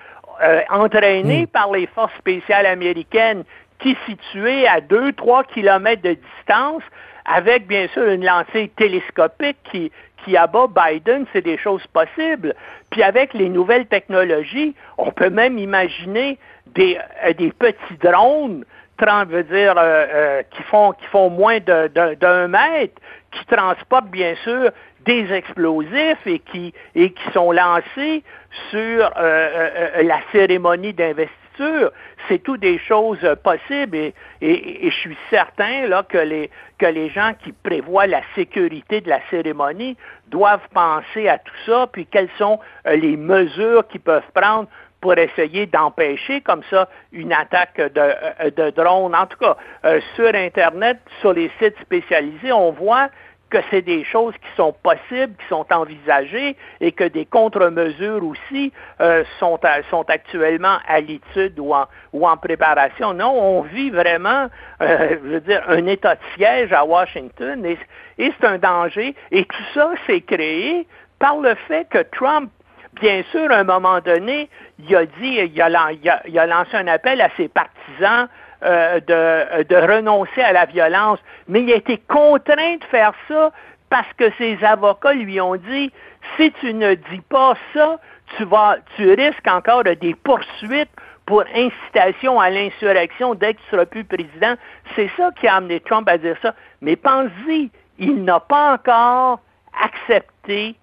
Speaker 7: euh, entraîné hmm. par les forces spéciales américaines qui est situé à 2-3 kilomètres de distance avec bien sûr une lancée télescopique qui, qui abat Biden, c'est des choses possibles. Puis avec les nouvelles technologies, on peut même imaginer des, euh, des petits drones veut dire euh, euh, qui font qui font moins d'un mètre, qui transportent bien sûr des explosifs et qui et qui sont lancés sur euh, la cérémonie d'investiture. C'est tout des choses possibles et, je suis certain là, que, les, que les gens qui prévoient la sécurité de la cérémonie doivent penser à tout ça, puis quelles sont les mesures qu'ils peuvent prendre pour essayer d'empêcher comme ça une attaque de, euh, de drone. En tout cas, euh, sur Internet, sur les sites spécialisés, on voit que c'est des choses qui sont possibles, qui sont envisagées et que des contre-mesures aussi euh, sont, sont actuellement à l'étude ou en, ou en préparation. Non, on vit vraiment, je veux dire, un état de siège à Washington et, c'est un danger. Et tout ça s'est créé par le fait que Trump bien sûr, à un moment donné, il a dit, il a, lancé un appel à ses partisans euh, de, de, renoncer à la violence, mais il a été contraint de faire ça parce que ses avocats lui ont dit si tu ne dis pas ça, tu vas, tu risques encore des poursuites pour incitation à l'insurrection dès que tu seras plus président. C'est ça qui a amené Trump à dire ça. Mais pense-y, il n'a pas encore accepté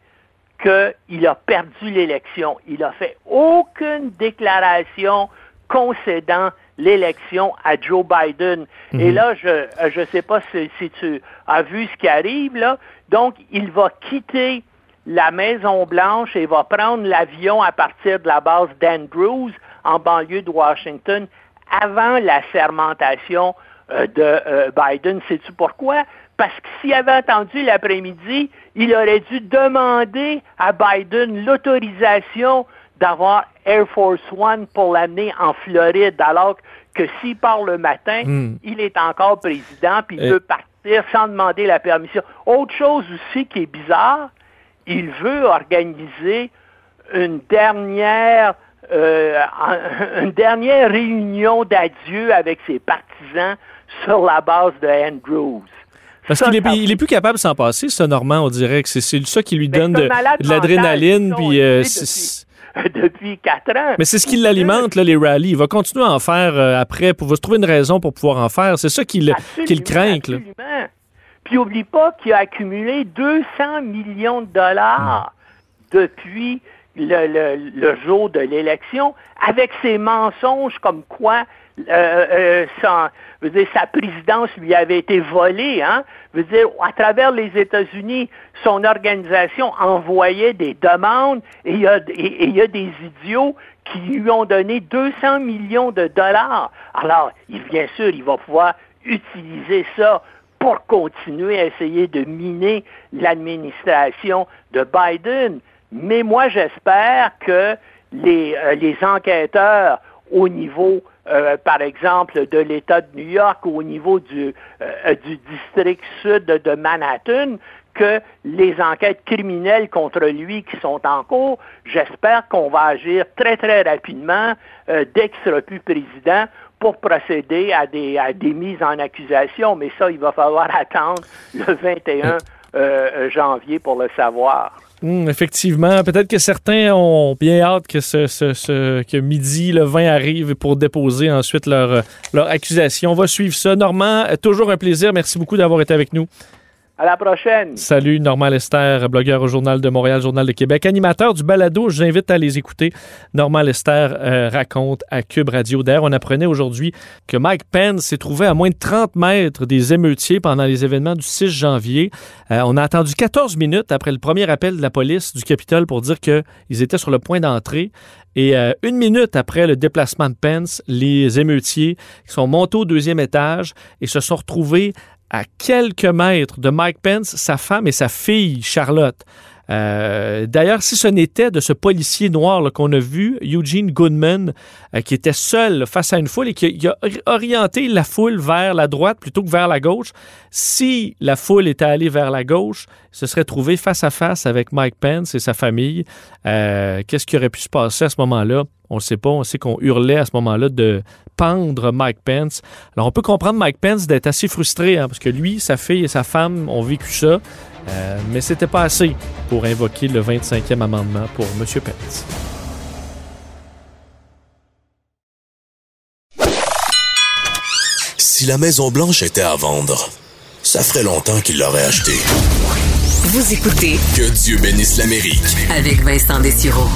Speaker 7: qu'il a perdu l'élection. Il n'a fait aucune déclaration concédant l'élection à Joe Biden. Et mhm. là, je ne sais pas si, tu as vu ce qui arrive, là. Donc, il va quitter la Maison-Blanche et va prendre l'avion à partir de la base d'Andrews, en banlieue de Washington, avant la sermentation euh, de euh, Biden. Sais-tu pourquoi? Parce que s'il avait attendu l'après-midi, il aurait dû demander à Biden l'autorisation d'avoir Air Force One pour l'amener en Floride, alors que s'il part le matin, hmm. il est encore président, puis il peut partir sans demander la permission. Autre chose aussi qui est bizarre, il veut organiser une dernière euh, une dernière réunion d'adieu avec ses partisans sur la base de Andrews.
Speaker 1: Parce qu'il est, est, plus capable de s'en passer, ça, Normand, on dirait que c'est ça qui lui donne de, l'adrénaline. Puis, euh,
Speaker 7: depuis quatre ans.
Speaker 1: Mais c'est ce qui l'alimente, les rallyes. Il va continuer à en faire euh, après. Pour, va se trouver une raison pour pouvoir en faire. C'est ça qu'il qu craint. Absolument.
Speaker 7: Puis oublie pas qu'il a accumulé 200 millions de dollars depuis le, jour de l'élection avec ses mensonges comme quoi euh, euh, sa présidence lui avait été volée. Hein? Veut dire, à travers les États-Unis, son organisation envoyait des demandes et il y, a, des idiots qui lui ont donné 200 millions de dollars. Alors, bien sûr, il va pouvoir utiliser ça pour continuer à essayer de miner l'administration de Biden. Mais moi, j'espère que les, euh, les enquêteurs au niveau euh, par exemple, de l'État de New York ou au niveau du, euh, du district sud de Manhattan, que les enquêtes criminelles contre lui qui sont en cours, j'espère qu'on va agir très, très rapidement euh, dès qu'il sera plus président pour procéder à des, à des mises en accusation. Mais ça, il va falloir attendre le 21 janvier pour le savoir.
Speaker 1: Hmm, effectivement, peut-être que certains ont bien hâte que que midi le 20 arrive pour déposer ensuite leur, leur accusation. On va suivre ça. Normand, toujours un plaisir. Merci beaucoup d'avoir été avec nous.
Speaker 7: À la prochaine.
Speaker 1: Salut, Normand Lester, blogueur au Journal de Montréal, Journal de Québec, animateur du balado. Je vous invite à les écouter. Normand Lester euh, raconte à Cube Radio. D'ailleurs, on apprenait aujourd'hui que Mike Pence s'est trouvé à moins de 30 mètres des émeutiers pendant les événements du 6 janvier. Euh, on a attendu 14 minutes après le premier appel de la police du Capitole pour dire qu'ils étaient sur le point d'entrer. Et euh, une minute après le déplacement de Pence, les émeutiers sont montés au deuxième étage et se sont retrouvés à quelques mètres de Mike Pence, sa femme et sa fille Charlotte. Euh, d'ailleurs, si ce n'était de ce policier noir qu'on a vu, Eugene Goodman, euh, qui était seul face à une foule et qui a, orienté la foule vers la droite plutôt que vers la gauche, si la foule était allée vers la gauche, il se serait trouvé face à face avec Mike Pence et sa famille. Euh, qu'est-ce qui aurait pu se passer à ce moment-là? On ne sait pas. On sait qu'on hurlait à ce moment-là de pendre Mike Pence. Alors, on peut comprendre Mike Pence d'être assez frustré, hein, parce que lui, sa fille et sa femme ont vécu ça. Euh, mais c'était pas assez pour invoquer le 25e amendement pour M. Pence.
Speaker 3: Si la Maison Blanche était à vendre, ça ferait longtemps qu'il l'aurait acheté.
Speaker 2: Vous écoutez
Speaker 3: Que Dieu bénisse l'Amérique
Speaker 2: avec Vincent Dessureau.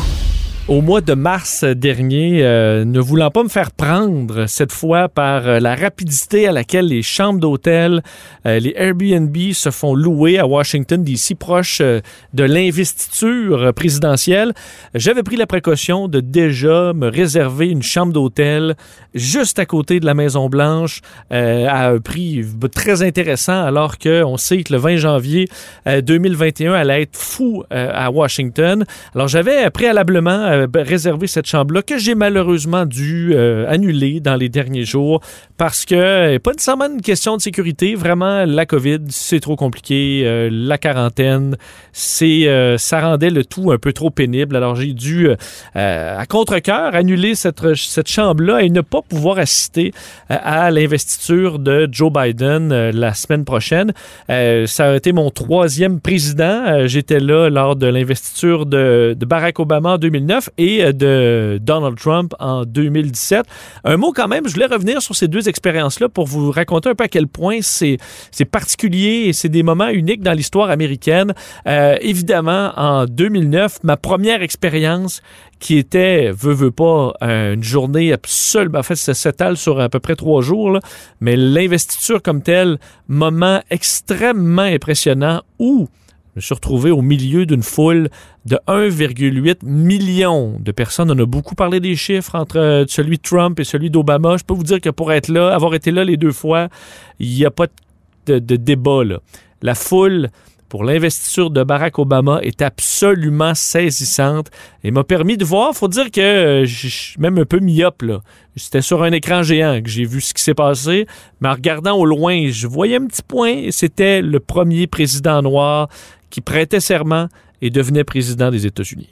Speaker 1: Au mois de mars dernier, euh, ne voulant pas me faire prendre cette fois par euh, la rapidité à laquelle les chambres d'hôtel, euh, les Airbnb se font louer à Washington, d'ici proche de l'investiture présidentielle, j'avais pris la précaution de déjà me réserver une chambre d'hôtel juste à côté de la Maison Blanche à un prix très intéressant alors qu'on sait que le 20 janvier 2021 allait être fou à Washington. Alors j'avais préalablement euh, réservé cette chambre-là que j'ai malheureusement dû euh, annuler dans les derniers jours parce que euh, pas nécessairement une question de sécurité, vraiment la COVID, c'est trop compliqué, la quarantaine, c'est ça rendait le tout un peu trop pénible. Alors j'ai dû à contre-cœur annuler cette, cette chambre-là et ne pas pouvoir assister à l'investiture de Joe Biden la semaine prochaine. ça a été mon troisième président. J'étais là lors de l'investiture de, de Barack Obama en 2009 et euh, de Donald Trump en 2017. Un mot quand même, je voulais revenir sur ces deux expériences-là pour vous raconter un peu à quel point c'est particulier et c'est des moments uniques dans l'histoire américaine. Euh, évidemment, en 2009, ma première expérience qui était, veut, veut pas, une journée absolument, en fait, ça s'étale sur à peu près trois jours, mais l'investiture comme telle, moment extrêmement impressionnant où je me suis retrouvé au milieu d'une foule de 1,8 million de personnes. On a beaucoup parlé des chiffres entre euh, celui de Trump et celui d'Obama. Je peux vous dire que pour être là, avoir été là les deux fois, il n'y a pas de, débat. Là. La foule pour l'investiture de Barack Obama est absolument saisissante et m'a permis de voir, faut dire que euh, je suis même un peu myope là. C'était sur un écran géant que j'ai vu ce qui s'est passé, mais en regardant au loin, je voyais un petit point, c'était le premier président noir qui prêtait serment et devenait président des États-Unis.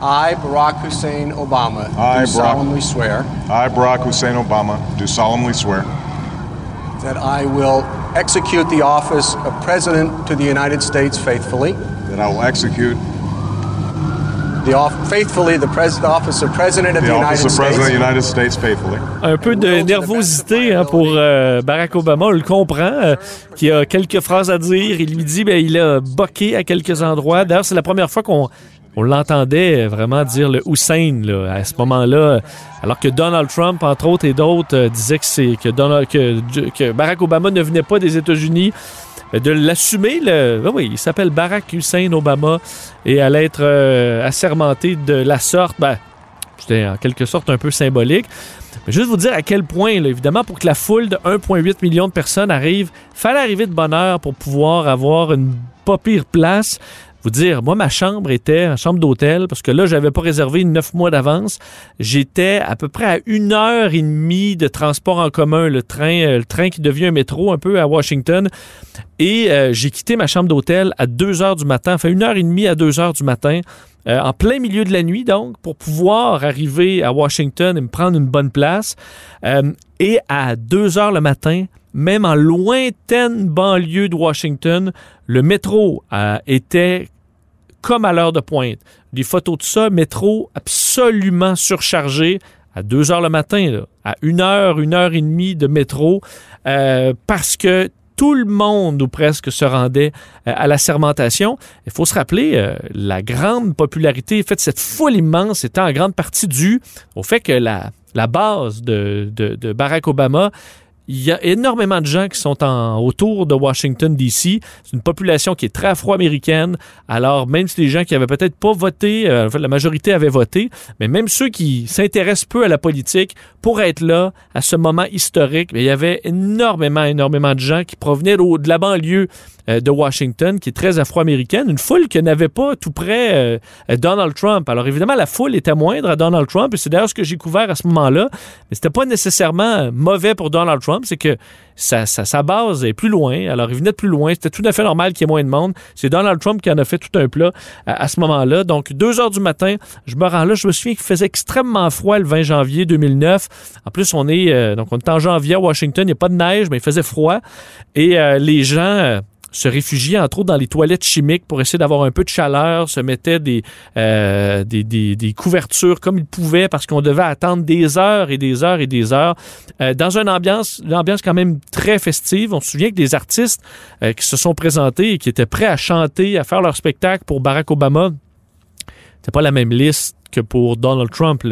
Speaker 8: I, Barack Hussein Obama,
Speaker 9: I,
Speaker 8: do solemnly swear.
Speaker 9: I, Barack Hussein Obama, do solemnly swear.
Speaker 8: That I will execute the office of President to the United States faithfully.
Speaker 9: That I will execute
Speaker 1: Un peu de nervosité hein, pour euh, Barack Obama, on le comprend, euh, qui a quelques phrases à dire. Il lui dit, ben, il a boqué à quelques endroits. D'ailleurs, c'est la première fois qu'on on l'entendait vraiment dire le Hussein là, à ce moment-là, alors que Donald Trump, entre autres et d'autres, euh, disaient que, c'est, que, Barack Obama ne venait pas des États-Unis de l'assumer. Le, ben oui, il s'appelle Barack Hussein Obama et allait être euh, assermenté de la sorte. Ben, c'était en quelque sorte un peu symbolique. Mais juste vous dire à quel point, évidemment, pour que la foule de 1,8 million de personnes arrive, fallait arriver de bonne heure pour pouvoir avoir une pas pire place vous dire, moi, ma chambre était en chambre d'hôtel parce que là, j'avais pas réservé neuf mois d'avance. J'étais à peu près à une heure et demie de transport en commun, le train, euh, le train qui devient un métro un peu à Washington. Et euh, j'ai quitté ma chambre d'hôtel à deux heures du matin, enfin une heure et demie à deux heures du matin. Euh, en plein milieu de la nuit, donc, pour pouvoir arriver à Washington et me prendre une bonne place. et à deux heures le matin, même en lointaine banlieue de Washington, le métro était comme à l'heure de pointe. Des photos de ça, métro absolument surchargé à 2 heures le matin, à 1 heure, 1 heure et demie de métro, euh, parce que tout le monde ou presque se rendait euh, à la sermentation. Il faut se rappeler, euh, la grande popularité, en fait, cette foule immense était en grande partie due au fait que la, base de Barack Obama il y a énormément de gens qui sont en, autour de Washington, D.C. C'est une population qui est très afro-américaine. Alors, même si les gens qui avaient peut-être pas voté, euh, la majorité avait voté, mais même ceux qui s'intéressent peu à la politique, pour être là, à ce moment historique, il y avait énormément, énormément de gens qui provenaient de la banlieue euh, de Washington, qui est très afro-américaine, une foule qui n'avait pas tout près euh, Donald Trump. Alors évidemment, la foule était moindre à Donald Trump, et c'est d'ailleurs ce que j'ai couvert à ce moment-là, mais c'était pas nécessairement mauvais pour Donald Trump, c'est que sa, base est plus loin. Alors, il venait de plus loin. C'était tout à fait normal qu'il y ait moins de monde. C'est Donald Trump qui en a fait tout un plat à, ce moment-là. Donc, deux heures du matin, je me rends là. Je me souviens qu'il faisait extrêmement froid le 20 janvier 2009. En plus, on est, euh, donc, on est en janvier à Washington. Il n'y a pas de neige, mais il faisait froid. Et les gens se réfugiaient entre autres dans les toilettes chimiques pour essayer d'avoir un peu de chaleur, se mettaient des, euh, couvertures comme ils pouvaient parce qu'on devait attendre des heures et des heures et des heures euh, dans une ambiance, une ambiance quand même très festive. On se souvient que des artistes euh, qui se sont présentés et qui étaient prêts à chanter, à faire leur spectacle pour Barack Obama c'est pas la même liste que pour Donald Trump.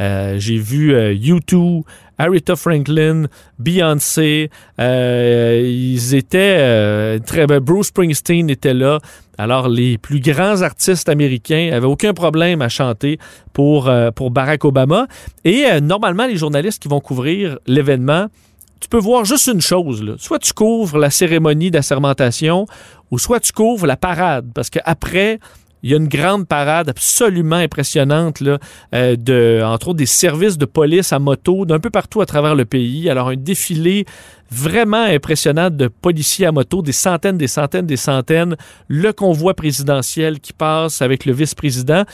Speaker 1: Euh, j'ai vu U2, Aretha Franklin, Beyoncé, ils étaient très ben, Bruce Springsteen était là. Alors les plus grands artistes américains avaient aucun problème à chanter pour pour Barack Obama et normalement les journalistes qui vont couvrir l'événement tu peux voir juste une chose. Soit tu couvres la cérémonie d'assermentation ou soit tu couvres la parade. Parce qu'après, il y a une grande parade absolument impressionnante, là, euh, de, entre autres des services de police à moto d'un peu partout à travers le pays. Alors, un défilé vraiment impressionnant de policiers à moto, des centaines, des centaines, des centaines. Le convoi présidentiel qui passe avec le vice-président.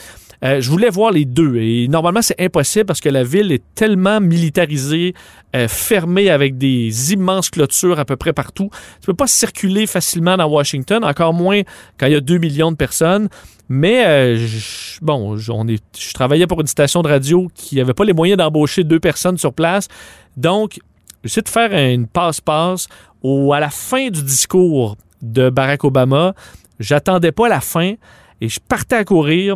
Speaker 1: Euh, je voulais voir les deux et normalement c'est impossible parce que la ville est tellement militarisée, euh, fermée avec des immenses clôtures à peu près partout. Tu peux pas circuler facilement dans Washington, encore moins quand il y a 2 millions de personnes. Mais euh, bon, on est, je travaillais pour une station de radio qui n'avait pas les moyens d'embaucher deux personnes sur place. Donc, j'essaie de faire une passe-passe à la fin du discours de Barack Obama. J'attendais pas la fin et je partais à courir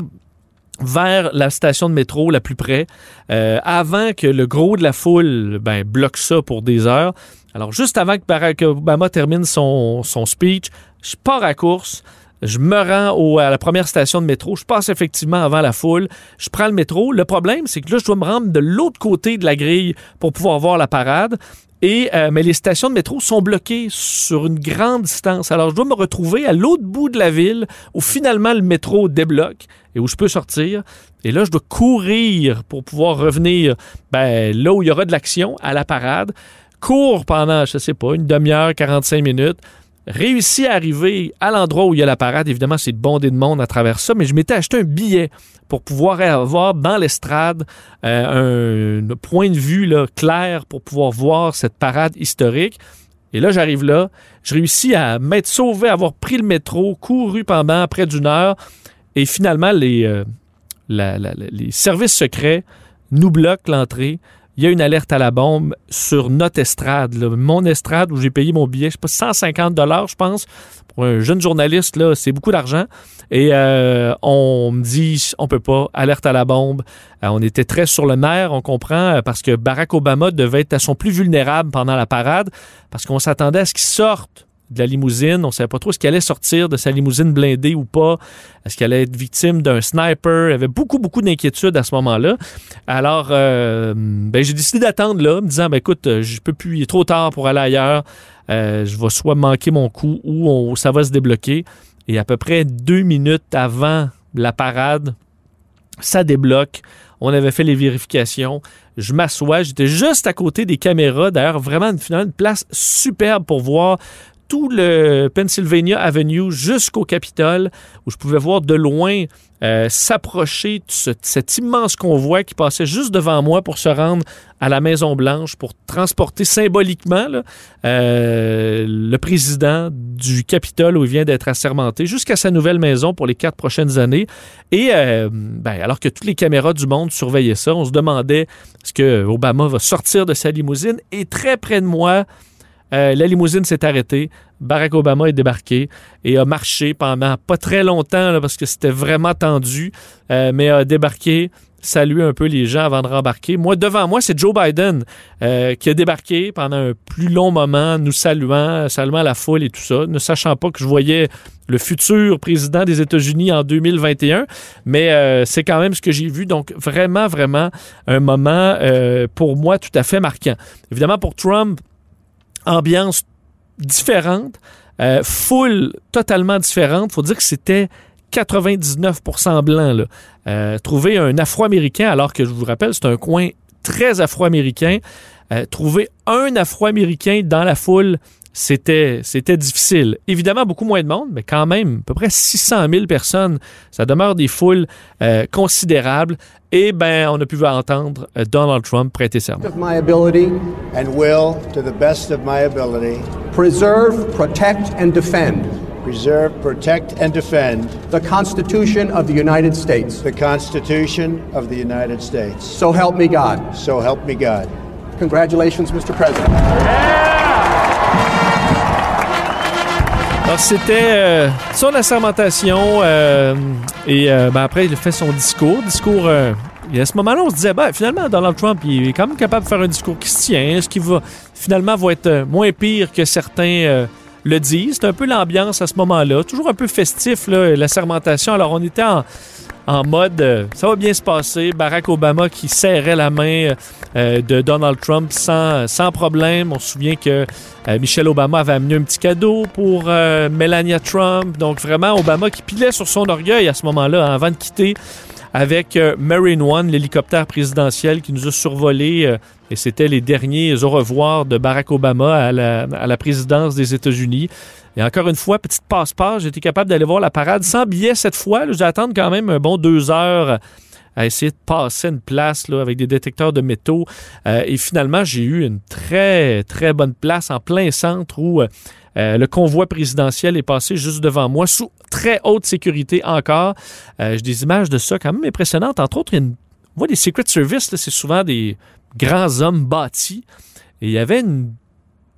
Speaker 1: vers la station de métro la plus près, euh, avant que le gros de la foule ben, bloque ça pour des heures. Alors, juste avant que Barack Obama termine son, son speech, je pars à course. Je me rends à la première station de métro. Je passe effectivement avant la foule. Je prends le métro. Le problème, c'est que là, je dois me rendre de l'autre côté de la grille pour pouvoir voir la parade. Euh, mais les stations de métro sont bloquées sur une grande distance. Alors, je dois me retrouver à l'autre bout de la ville où finalement le métro débloque et où je peux sortir. Et là, je dois courir pour pouvoir revenir ben, là où il y aura de l'action, à la parade. Cours pendant, je sais pas, une demi-heure, 45 minutes réussi à arriver à l'endroit où il y a la parade. Évidemment, c'est bondé de monde à travers ça, mais je m'étais acheté un billet pour pouvoir avoir dans l'estrade euh, un, point de vue là, clair pour pouvoir voir cette parade historique. Et là, j'arrive là, je réussis à m'être sauvé, avoir pris le métro, couru pendant près d'une heure, et finalement, les, euh, les services secrets nous bloquent l'entrée il y a une alerte à la bombe sur notre estrade, mon estrade où j'ai payé mon billet, je sais pas, 150 dollars, je pense. Pour un jeune journaliste, là, c'est beaucoup d'argent. Et euh, on me dit, on peut pas, alerte à la bombe. Euh, on était très sur le nerf, on comprend, euh, parce que Barack Obama devait être à son plus vulnérable pendant la parade, parce qu'on s'attendait à ce qu'il sorte de la limousine. On ne savait pas trop ce qu'il allait sortir de sa limousine blindée ou pas. Est-ce qu'il allait être victime d'un sniper? Il y avait beaucoup, beaucoup d'inquiétudes à ce moment-là. Alors, euh, ben, j'ai décidé d'attendre là, me disant, ben, écoute, euh, je peux plus, il est trop tard pour aller ailleurs. Euh, je vais soit manquer mon coup ou ça va se débloquer. Et à peu près deux minutes avant la parade, ça débloque. On avait fait les vérifications. Je m'assois. J'étais juste à côté des caméras. D'ailleurs, vraiment une, une place superbe pour voir tout le Pennsylvania Avenue jusqu'au Capitole, où je pouvais voir de loin euh, s'approcher cet immense convoi qui passait juste devant moi pour se rendre à la Maison Blanche, pour transporter symboliquement euh, le président du Capitole où il vient d'être assermenté jusqu'à sa nouvelle maison pour les quatre prochaines années. Et euh, ben, alors que toutes les caméras du monde surveillaient ça, on se demandait est-ce que Obama va sortir de sa limousine et très près de moi, euh, la limousine s'est arrêtée. Barack Obama est débarqué et a marché pendant pas très longtemps parce que c'était vraiment tendu, euh, mais a débarqué, salué un peu les gens avant de rembarquer. Moi, devant moi, c'est Joe Biden euh, qui a débarqué pendant un plus long moment, nous saluant, saluant la foule et tout ça, ne sachant pas que je voyais le futur président des États-Unis en 2021, mais c'est quand même ce que j'ai vu. Donc, vraiment, vraiment, un moment pour moi tout à fait marquant. Évidemment, pour Trump, ambiance différente, euh, foule totalement différente. faut dire que c'était 99% blanc. Là. Euh, trouver un Afro-Américain, alors que je vous rappelle, c'est un coin très Afro-Américain. Euh, trouver un Afro-Américain dans la foule, c'était, c'était difficile. Évidemment, beaucoup moins de monde, mais quand même, à peu près 600 000 personnes. Ça demeure des foules euh, considérables. Et ben, on a pu entendre euh, Donald Trump prêter serment.
Speaker 8: Of my ability and will, to the best of my ability, preserve, protect and defend.
Speaker 10: Preserve, protect, and defend
Speaker 8: the Constitution of the United States.
Speaker 10: the Constitution of the United States.
Speaker 8: So help me God.
Speaker 10: So help me God.
Speaker 8: Congratulations, Mr. President.
Speaker 1: Alors, c'était euh, son assermentation euh, et euh, ben, après, il fait son discours. Discours. et à ce moment-là, on se disait, ben, finalement, Donald Trump, il est quand même capable de faire un discours qui se tient. Est-ce qu'il va finalement va être moins pire que certains le disent? C'est un peu l'ambiance à ce moment-là. Toujours un peu festif, l'assermentation. Alors, on était en en mode euh, ça va bien se passer. Barack Obama qui serrait la main euh, de Donald Trump sans, sans problème. On se souvient que euh, Michelle Obama avait amené un petit cadeau pour Melania Trump. Donc vraiment, Obama qui pilait sur son orgueil à ce moment-là avant de quitter avec Marine One, l'hélicoptère présidentiel qui nous a survolé. et c'était les derniers au revoir de Barack Obama à la, à la présidence des États-Unis. Et encore une fois, petite passe-passe, été capable d'aller voir la parade sans billet cette fois. J'ai attendu quand même un bon deux heures à essayer de passer une place là, avec des détecteurs de métaux. Euh, et finalement, j'ai eu une très, très bonne place en plein centre où euh, euh, le convoi présidentiel est passé juste devant moi, sous très haute sécurité encore. j'ai des images de ça quand même impressionnantes. Entre autres, il y a une, on voit des Secret Service, c'est souvent des grands hommes bâtis. Et il y avait une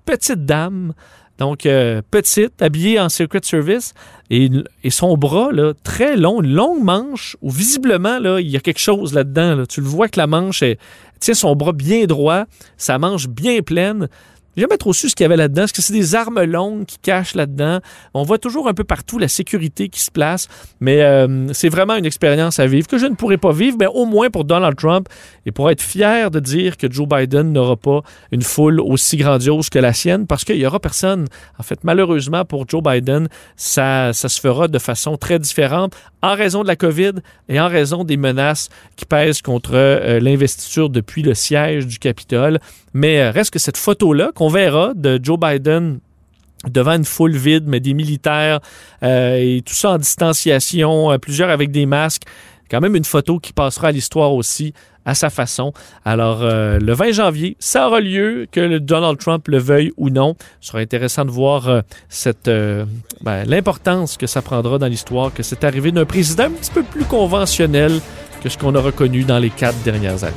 Speaker 1: petite dame donc, euh, petite, habillée en Secret Service, et, son bras, là, très long, une longue manche, où visiblement, là, il y a quelque chose là-dedans. Tu le vois que la manche est, tient son bras bien droit, sa manche bien pleine. J'ai jamais trop su ce qu'il y avait là-dedans. Est-ce que c'est des armes longues qui cachent là-dedans? On voit toujours un peu partout la sécurité qui se place, mais euh, c'est vraiment une expérience à vivre que je ne pourrais pas vivre, mais au moins pour Donald Trump et pour être fier de dire que Joe Biden n'aura pas une foule aussi grandiose que la sienne, parce qu'il n'y aura personne. En fait, malheureusement pour Joe Biden, ça, ça se fera de façon très différente en raison de la COVID et en raison des menaces qui pèsent contre euh, l'investiture depuis le siège du Capitole. Mais euh, reste que cette photo-là qu'on verra de Joe Biden devant une foule vide, mais des militaires euh, et tout ça en distanciation, euh, plusieurs avec des masques, quand même une photo qui passera à l'histoire aussi à sa façon. Alors, le 20 janvier, ça aura lieu, que Donald Trump le veuille ou non. Ce sera intéressant de voir ben, l'importance que ça prendra dans l'histoire, que c'est arrivé d'un président un petit peu plus conventionnel que ce qu'on a reconnu dans les quatre dernières années.